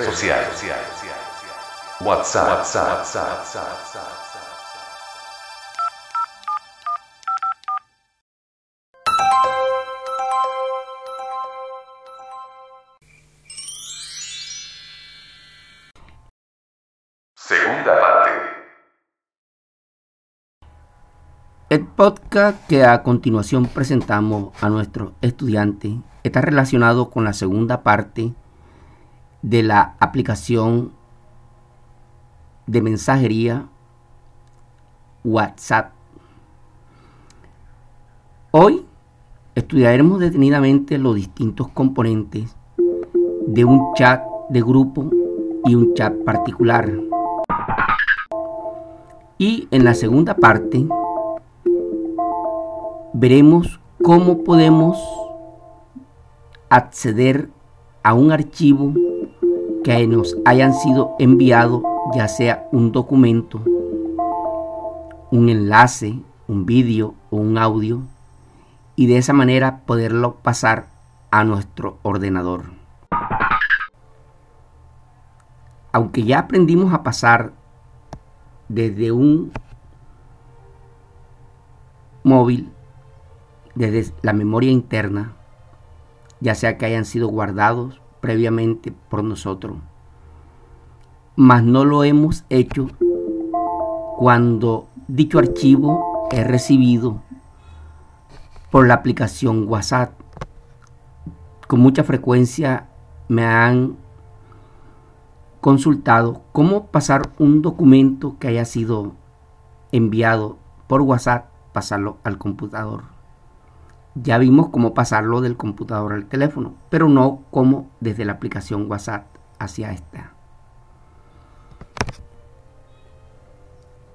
Red social. WhatsApp. Segunda parte. El podcast que a continuación presentamos a nuestros estudiantes está relacionado con la segunda parte de la aplicación de mensajería WhatsApp. Hoy estudiaremos detenidamente los distintos componentes de un chat de grupo y un chat particular. Y en la segunda parte veremos cómo podemos acceder a un archivo que nos hayan sido enviados, ya sea un documento, un enlace, un vídeo o un audio, y de esa manera poderlo pasar a nuestro ordenador. Aunque ya aprendimos a pasar desde un móvil, desde la memoria interna, ya sea que hayan sido guardados previamente por nosotros. Mas no lo hemos hecho cuando dicho archivo es recibido por la aplicación WhatsApp. Con mucha frecuencia me han consultado cómo pasar un documento que haya sido enviado por WhatsApp, pasarlo al computador. Ya vimos cómo pasarlo del computador al teléfono, pero no cómo desde la aplicación WhatsApp hacia esta.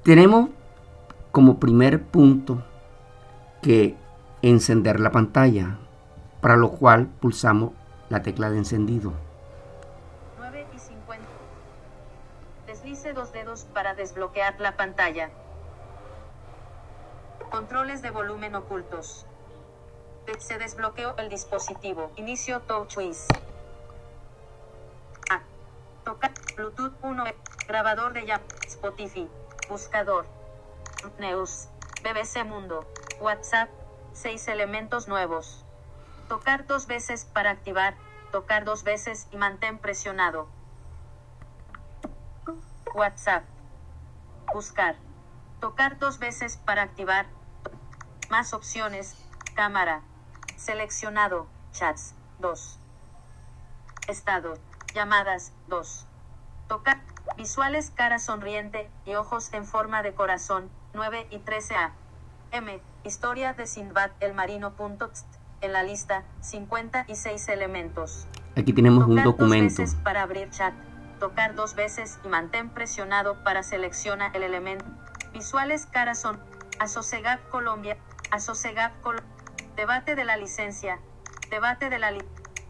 Tenemos como primer punto que encender la pantalla, para lo cual pulsamos la tecla de encendido. 9 y 50. Deslice dos dedos para desbloquear la pantalla. Controles de volumen ocultos. Se desbloqueó el dispositivo. Inicio TouchWiz. A. Tocar. Bluetooth 1. Grabador de ya. Spotify. Buscador. News. BBC Mundo. WhatsApp. Seis elementos nuevos. Tocar dos veces para activar. Tocar dos veces y mantén presionado. WhatsApp. Buscar. Tocar dos veces para activar. Más opciones. Cámara. Seleccionado. Chats. 2. Estado. Llamadas. 2. Tocar. Visuales cara sonriente y ojos en forma de corazón. 9 y 13a. M. Historia de Sindbad el marino. En la lista. 56 elementos. Aquí tenemos un Tocar documento. Dos veces para abrir chat. Tocar dos veces y mantén presionado para selecciona el elemento. Visuales cara son. Asosegap Colombia. Asosegap Colombia. Debate de la licencia. Debate de la li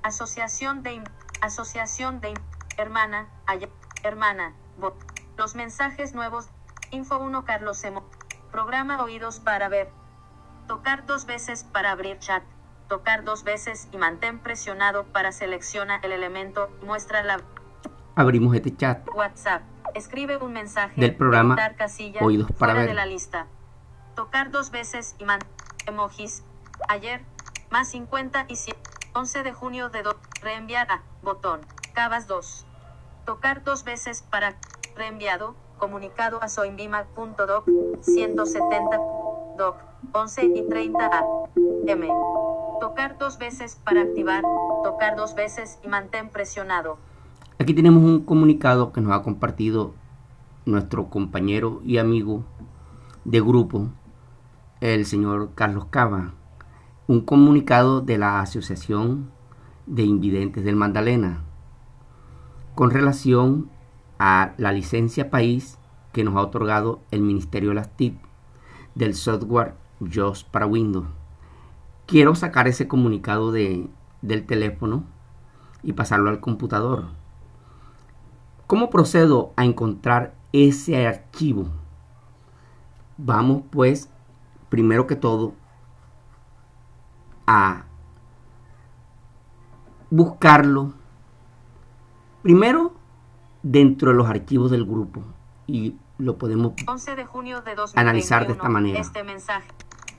Asociación de Asociación de Hermana. Ay- hermana. Bot. Los mensajes nuevos. Info 1 Carlos Emo. Programa oídos para ver. Tocar dos veces para abrir chat. Tocar dos veces y mantén presionado para selecciona el elemento. Muestra la Abrimos este chat. WhatsApp. Escribe un mensaje. Del programa casilla, Oídos para fuera ver. de la lista. Tocar dos veces y man emojis. Ayer. Más 50 y 100. 11 de junio de do Reenviar a. Botón. Cabas 2. Tocar dos veces para. Reenviado. Comunicado a soinbima.doc. 170. Doc. 11 y 30 a. M. Tocar dos veces para activar. Tocar dos veces y mantén presionado. Aquí tenemos un comunicado que nos ha compartido nuestro compañero y amigo de grupo, el señor Carlos Cava. Un comunicado de la Asociación de Invidentes del Magdalena con relación a la licencia país que nos ha otorgado el Ministerio de las TIC del software JOS para Windows. Quiero sacar ese comunicado de, del teléfono y pasarlo al computador. ¿Cómo procedo a encontrar ese archivo? Vamos pues, primero que todo, a buscarlo. Primero, dentro de los archivos del grupo. Y lo podemos 11 de junio de 2021. Analizar de esta manera. Este mensaje.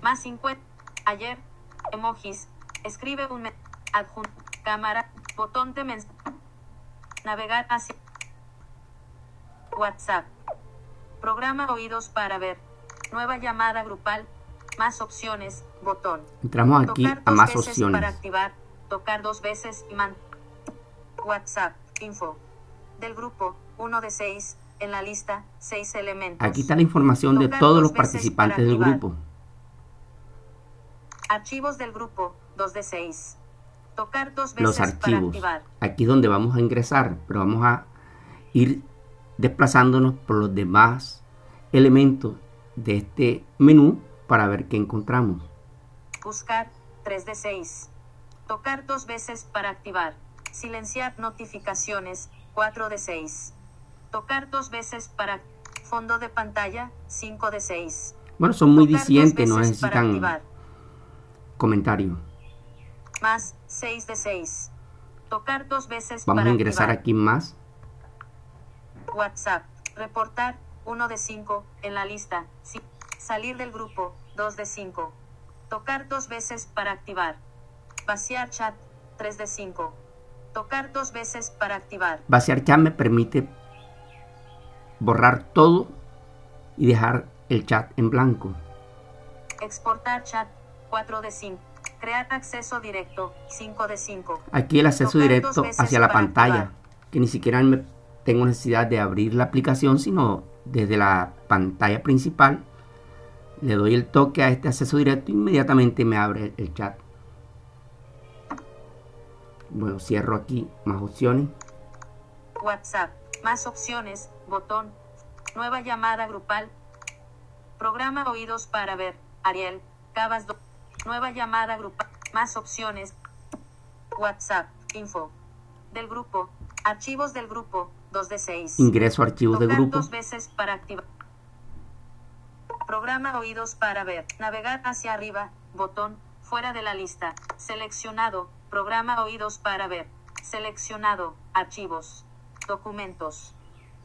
Más 50. Ayer. Emojis. Escribe un. Adjunto. Cámara. Botón de mensaje. Navegar hacia. WhatsApp. Programa oídos para ver. Nueva llamada grupal. Más opciones. Botón. entramos aquí a más opciones. para activar. Tocar dos veces y man. WhatsApp. Info. Del grupo. 1 de 6. En la lista. 6 elementos. Aquí está la información de Tocar todos dos los participantes para del grupo. Archivos del grupo, 2 de 6. Tocar dos veces Los para archivos. activar. Aquí es donde vamos a ingresar, pero vamos a ir desplazándonos por los demás elementos de este menú para ver qué encontramos. Buscar, 3 de 6. Tocar dos veces para activar. Silenciar notificaciones, 4 de 6. Tocar dos veces para fondo de pantalla, 5 de 6. Bueno, son muy disidentes, no necesitan comentario. Más, 6 de 6. Tocar dos veces Vamos para a ingresar activar. aquí más. WhatsApp. Reportar 1 de 5 en la lista. Sí. Salir del grupo 2 de 5. Tocar dos veces para activar. Vaciar chat 3 de 5. Tocar dos veces para activar. Vaciar chat me permite borrar todo y dejar el chat en blanco. Exportar chat 4 de 5. Crear acceso directo 5 de 5. Aquí el acceso Tocar directo hacia la pantalla, activar. que ni siquiera me tengo necesidad de abrir la aplicación, sino desde la pantalla principal le doy el toque a este acceso directo e inmediatamente me abre el chat. Bueno, cierro aquí más opciones. WhatsApp. Más opciones. Botón. Nueva llamada grupal. Programa oídos para ver. Ariel. Cabas. do- Nueva llamada grupal. Más opciones. WhatsApp. Info. Del grupo. Archivos del grupo. 2 de 6. Ingreso a archivos de Tocar grupo. dos veces para activar. Programa oídos para ver. Navegar hacia arriba. Botón. Fuera de la lista. Seleccionado. Programa oídos para ver. Seleccionado. Archivos. Documentos.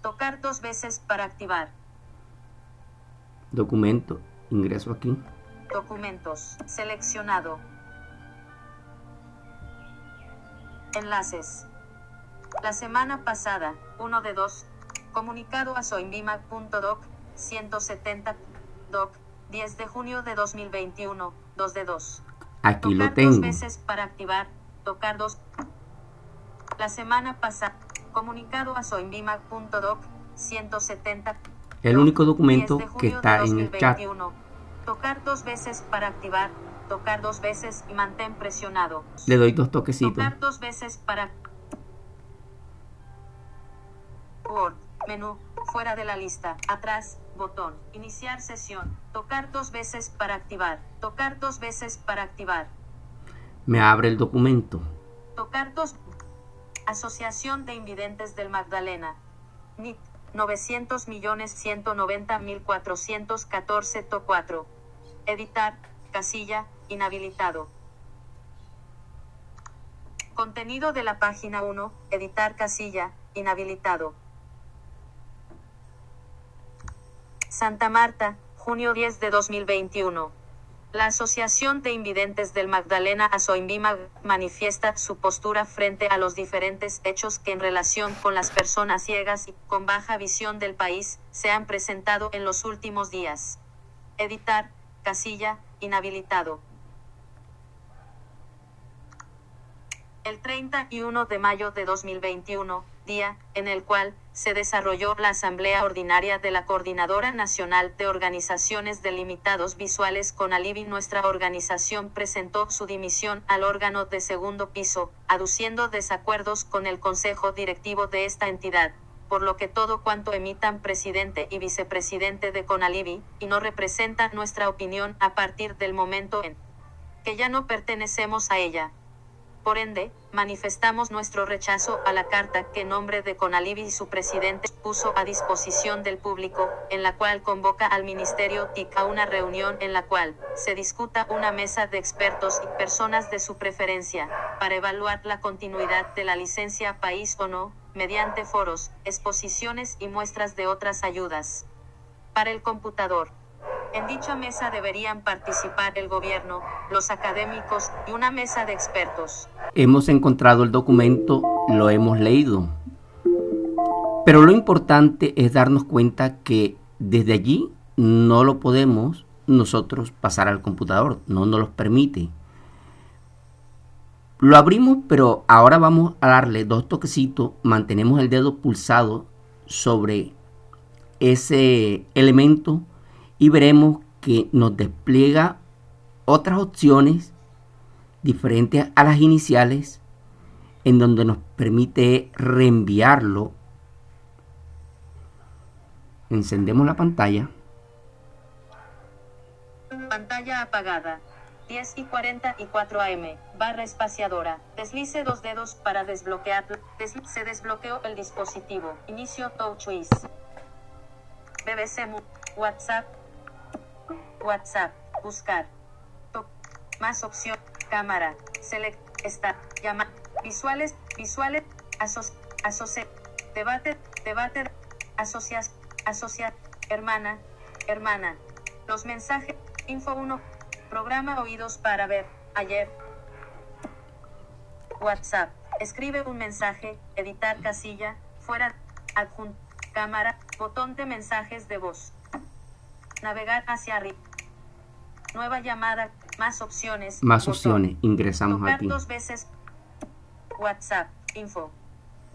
Tocar dos veces para activar. Documento. Ingreso aquí. Documentos. Seleccionado. Enlaces. La semana pasada, 1 de 2. Comunicado a soinbima.doc, 170. Doc, 10 de junio de 2021, 2 de 2. Aquí lo Tocar tengo. dos veces para activar. Tocar dos. La semana pasada. Comunicado a soinbima.doc 170. El único documento 10 de que junio está de en el chat. 2021. Tocar dos veces para activar. Tocar dos veces y mantén presionado. Le doy dos toquecitos. Tocar dos veces para. Word. Menú. Fuera de la lista. Atrás. Botón. Iniciar sesión. Tocar dos veces para activar. Tocar dos veces para activar. Me abre el documento. Tocar dos. Asociación de Invidentes del Magdalena. NIT. 900 millones 190 mil 414 to 4. Editar. Casilla. Inhabilitado. Contenido de la página 1. Editar casilla. Inhabilitado. Santa Marta, junio 10 de 2021. La Asociación de Invidentes del Magdalena Asoimbima manifiesta su postura frente a los diferentes hechos que en relación con las personas ciegas y con baja visión del país se han presentado en los últimos días. Editar, casilla, inhabilitado. El 31 de mayo de 2021, día en el cual se desarrolló la Asamblea Ordinaria de la Coordinadora Nacional de Organizaciones de Limitados Visuales con Alivi, nuestra organización presentó su dimisión al órgano de segundo piso, aduciendo desacuerdos con el Consejo Directivo de esta entidad, por lo que todo cuanto emitan presidente y vicepresidente de Conalivi, y no representa nuestra opinión a partir del momento en que ya no pertenecemos a ella. Por ende, manifestamos nuestro rechazo a la carta que en nombre de Conalivi y su presidente puso a disposición del público, en la cual convoca al Ministerio TIC a una reunión en la cual se discuta una mesa de expertos y personas de su preferencia, para evaluar la continuidad de la licencia país o no, mediante foros, exposiciones y muestras de otras ayudas. Para el computador. En dicha mesa deberían participar el gobierno, los académicos y una mesa de expertos. Hemos encontrado el documento, lo hemos leído. Pero lo importante es darnos cuenta que desde allí no lo podemos nosotros pasar al computador, no nos lo permite. Lo abrimos, pero ahora vamos a darle dos toquecitos, mantenemos el dedo pulsado sobre ese elemento y veremos que nos despliega otras opciones diferentes a las iniciales en donde nos permite reenviarlo. Encendemos la pantalla. Pantalla apagada. 10 y 44 AM. Barra espaciadora. Deslice dos dedos para desbloquear. Des- se desbloqueó el dispositivo. Inicio TouchWiz. BBC Mu- WhatsApp. WhatsApp. Buscar. To- más opción. Cámara. Select. Está. Llama. Visuales. Visuales. Asoci. Asoci. Debate. Debate. Asocias. Asocia. Hermana. Hermana. Los mensajes. Info 1. Programa oídos para ver. Ayer. WhatsApp. Escribe un mensaje. Editar casilla. Fuera. Adjunto. Cámara. Botón de mensajes de voz. Navegar hacia arriba. Nueva llamada. Más opciones. Más Botón. opciones. Ingresamos Tocar aquí. dos veces. WhatsApp. Info.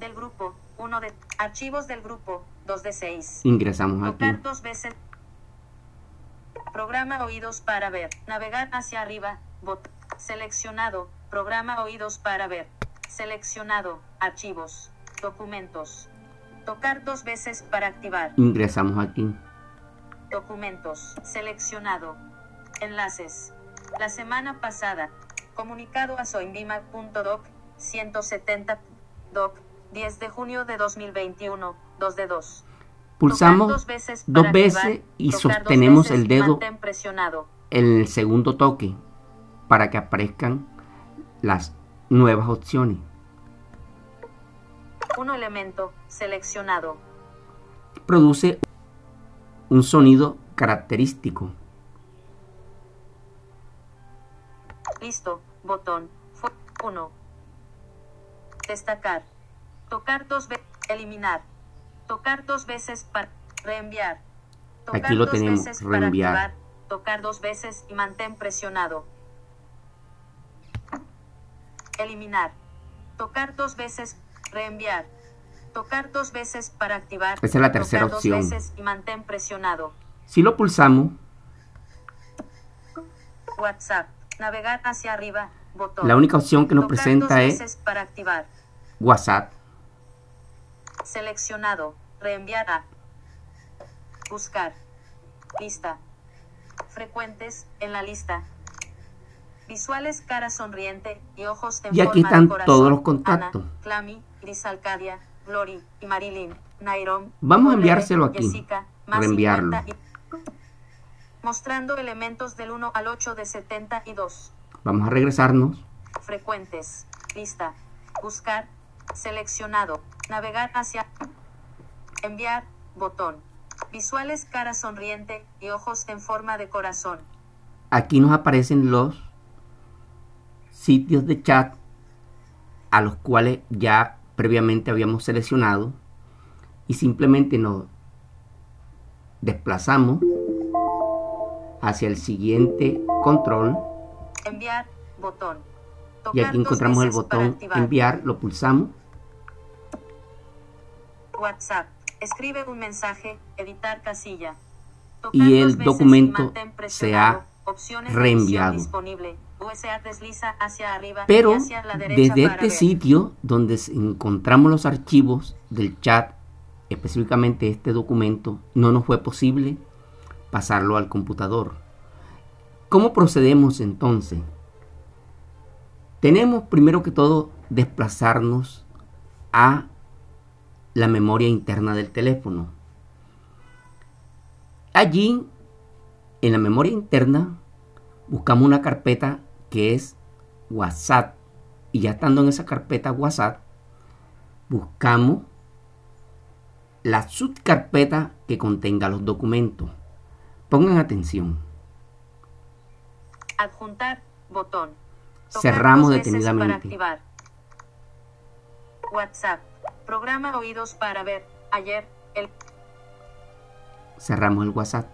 Del grupo. 1 de. Archivos del grupo. 2 de 6. Ingresamos aquí. Tocar dos veces. Programa oídos para ver. Navegar hacia arriba. Bot. Seleccionado. Programa oídos para ver. Seleccionado. Archivos. Documentos. Tocar dos veces para activar. Ingresamos aquí. Documentos. Seleccionado. Enlaces. La semana pasada. Comunicado a soinbima.doc 170 doc 10 de junio de 2021. 2 de 2. Pulsamos dos veces, dos para veces activar, y sostenemos veces el dedo presionado. el segundo toque para que aparezcan las nuevas opciones. Un elemento seleccionado. Produce un sonido característico. Listo. Botón. 1. Destacar. Tocar dos veces. Eliminar. Tocar dos veces para reenviar. Tocar Aquí lo dos tenemos, veces para reenviar. activar. Tocar dos veces y mantén presionado. Eliminar. Tocar dos veces. Reenviar. Tocar dos veces para activar. Esa es la tercera Tocar opción. Dos veces y mantén presionado. Si lo pulsamos, WhatsApp. Navegar hacia arriba. Botón. la única opción que nos Tocar presenta es para activar. WhatsApp. Seleccionado. Reenviar a. Buscar. Lista. Frecuentes en la lista. Visuales cara sonriente y ojos en Y aquí forma están corazón. todos los contactos. Ana, Clami, Grisalcadia, Glory y Marilyn, Nairom. Vamos a enviárselo aquí. Jessica, Reenviarlo. 50 y- Mostrando elementos del 1 al 8 de 72. Vamos a regresarnos. Frecuentes. Lista. Buscar. Seleccionado. Navegar hacia. Enviar. Botón. Visuales cara sonriente y ojos en forma de corazón. Aquí nos aparecen los sitios de chat a los cuales ya previamente habíamos seleccionado y simplemente nos desplazamos hacia el siguiente control Enviar. Botón. y aquí encontramos el botón enviar, lo pulsamos WhatsApp. Escribe un mensaje. Editar casilla. Tocar Y el documento se ha reenviado. hacia arriba y Pero hacia la derecha desde este ver. sitio donde encontramos los archivos del chat, específicamente este documento, no nos fue posible pasarlo al computador. ¿Cómo procedemos entonces? Tenemos primero que todo desplazarnos a la memoria interna del teléfono. Allí, en la memoria interna, buscamos una carpeta que es WhatsApp. Y ya estando en esa carpeta WhatsApp, buscamos la subcarpeta que contenga los documentos. Pongan atención. Adjuntar. Botón. Tocar Cerramos veces Para detenidamente. activar. WhatsApp. Programa oídos para ver. Ayer. El Cerramos el WhatsApp.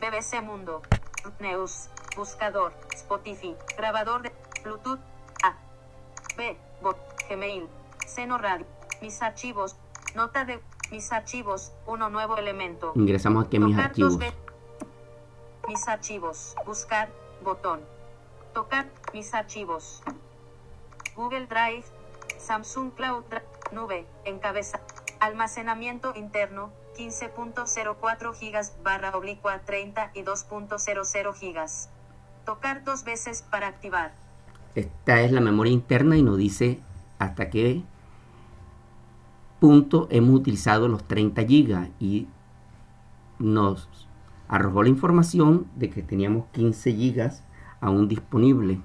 BBC Mundo. News. Buscador. Spotify. Grabador de Bluetooth. A. B. Bot. Gmail. Seno Radio. Mis archivos. Nota de mis archivos. Uno nuevo elemento. Ingresamos aquí a mis archivos. Mis archivos. Buscar. Botón. Tocar. Mis archivos. Google Drive. Samsung Cloud Drive. Nube. Encabeza. Almacenamiento interno. 15.04 gigas barra oblicua 32.00 gigas. Tocar dos veces para activar. Esta es la memoria interna y nos dice hasta qué punto hemos utilizado los 30 gigas y nos arrojó la información de que teníamos 15 gigas aún disponible.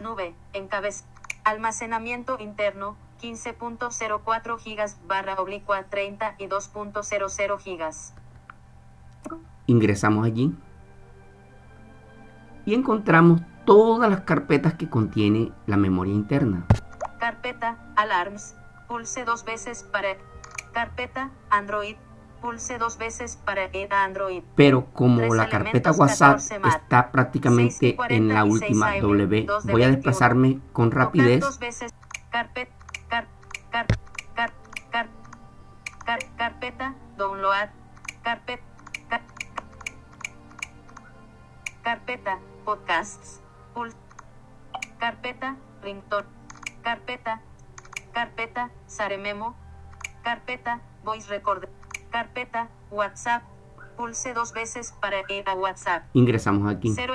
Nube. Encabeza. Almacenamiento interno. 15.04 gigas barra oblicua 32.00 gigas. Ingresamos allí y encontramos todas las carpetas que contiene la memoria interna. Carpeta, Alarms, pulse dos veces para Carpeta, Android, pulse dos veces para ir a Android. Pero como la carpeta WhatsApp 14 más. está 6 prácticamente y 40 en la última 6 AM, W, 2 de voy a 21. desplazarme con rapidez dos veces. Carpeta, car, car, car, car, car- carpeta, download, carpeta, car- carpeta, podcasts, pul- carpeta, ringtone, carpeta, carpeta, Sarememo, carpeta, voice recorder, carpeta, WhatsApp, pulse dos veces para ir a WhatsApp. ingresamos aquí. Cero.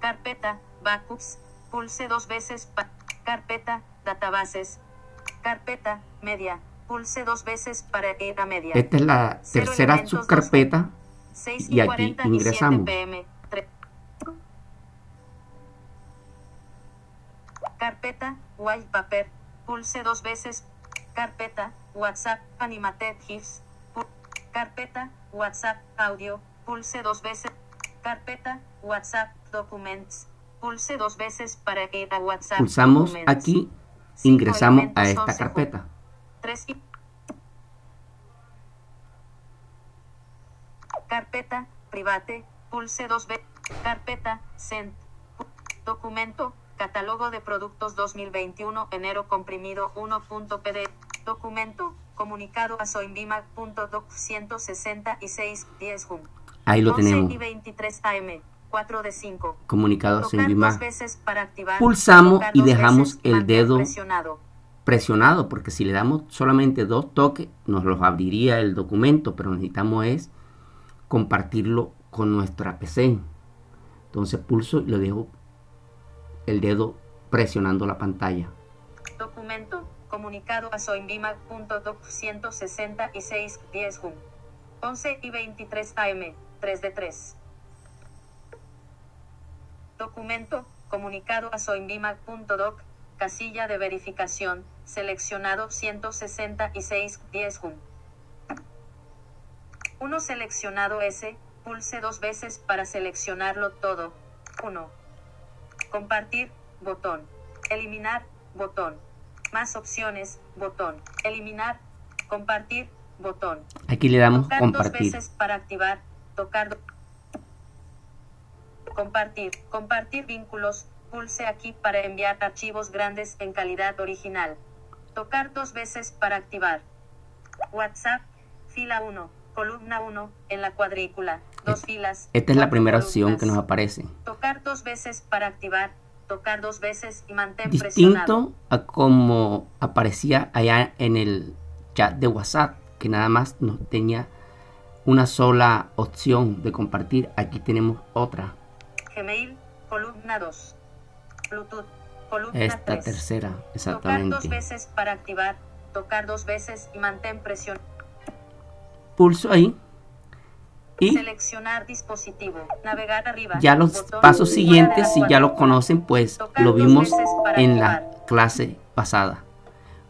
Carpeta, backups, pulse dos veces pa- carpeta, databases, carpeta, media, pulse dos veces para ir a media. Esta es la tercera subcarpeta 6 y y aquí 47 ingresamos. pm. Carpeta, wallpaper, pulse dos veces. Carpeta, WhatsApp, animated GIFs. Carpeta, WhatsApp, audio, pulse dos veces. Carpeta, WhatsApp, documents, pulse dos veces para ir a WhatsApp. pulsamos Documents. aquí, Cinco ingresamos a esta 11 carpeta. Tres y- Carpeta, Private, pulse 2B, carpeta, send, documento, catálogo de productos 2021, enero comprimido 1.pd, documento, comunicado a soinbimac.doc 166, 10 jun. Ahí lo 11 tenemos. y 23 AM, 4 de 5. Comunicado a Soinbimac. Pulsamos y dejamos el dedo presionado. presionado, porque si le damos solamente dos toques, nos los abriría el documento, pero necesitamos es compartirlo con nuestra PC. Entonces pulso y le dejo el dedo presionando la pantalla. Documento, comunicado a soinbimac.doc 166, 10 jun. 11 y 23 AM, 3 de 3. Documento, comunicado a soinbimac.doc, casilla de verificación, seleccionado 166, 10 jun. Uno seleccionado S, pulse dos veces para seleccionarlo todo. 1. Compartir, botón. Eliminar, botón. Más opciones, botón. Eliminar, compartir, botón. Aquí le damos Tocar dos compartir. veces para activar, tocar. Compartir, compartir vínculos, pulse aquí para enviar archivos grandes en calidad original. Tocar dos veces para activar. WhatsApp, fila 1, columna 1, en la cuadrícula, dos filas. Esta es la primera opción que nos aparece. Tocar dos veces para activar, tocar dos veces y mantén presionado. Distinto a como aparecía allá en el chat de WhatsApp, que nada más nos tenía una sola opción de compartir. Aquí tenemos otra, Gmail, columna 2. Bluetooth, columna esta 3. tercera, Tocar dos exactamente. veces para activar, tocar dos veces y mantén presión. Pulso ahí y Seleccionar dispositivo, navegar arriba. ya los botón, pasos siguientes, si ya lo conocen, pues lo vimos en la clase pasada.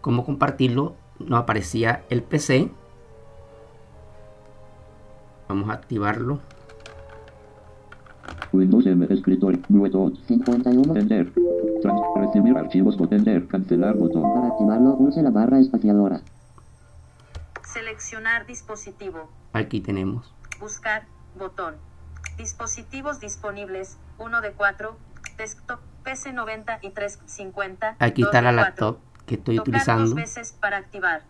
Cómo compartirlo, nos aparecía el PC. Vamos a activarlo. Windows M escritorio botón 51. tender Trans recibir archivos o tender cancelar botón Para activarlo, pulse la barra espaciadora. Seleccionar dispositivo, Aquí tenemos. Buscar, botón. Dispositivos disponibles, 1 de 4, desktop PC90 y 350. Aquí dos está la laptop que estoy Tocar utilizando. dos veces para activar.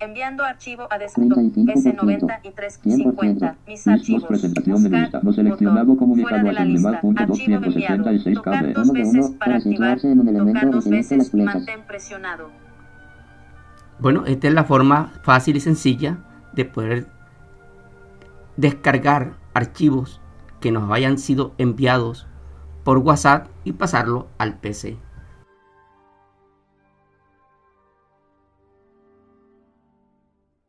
Enviando archivo a desktop 35%. S90 y 350. Mis archivos. presentación de Buscar, lista no seleccionado botón. comunicado Fuera de a la lista. Soundmap.276 Archivo enviado. Tocar KB. dos Uno de veces uno, para para activar. situarse en un elemento, Tocar dos utilice veces las y flechas. mantén presionado. Bueno, esta es la forma fácil y sencilla de poder descargar archivos que nos hayan sido enviados por WhatsApp y pasarlo al PC.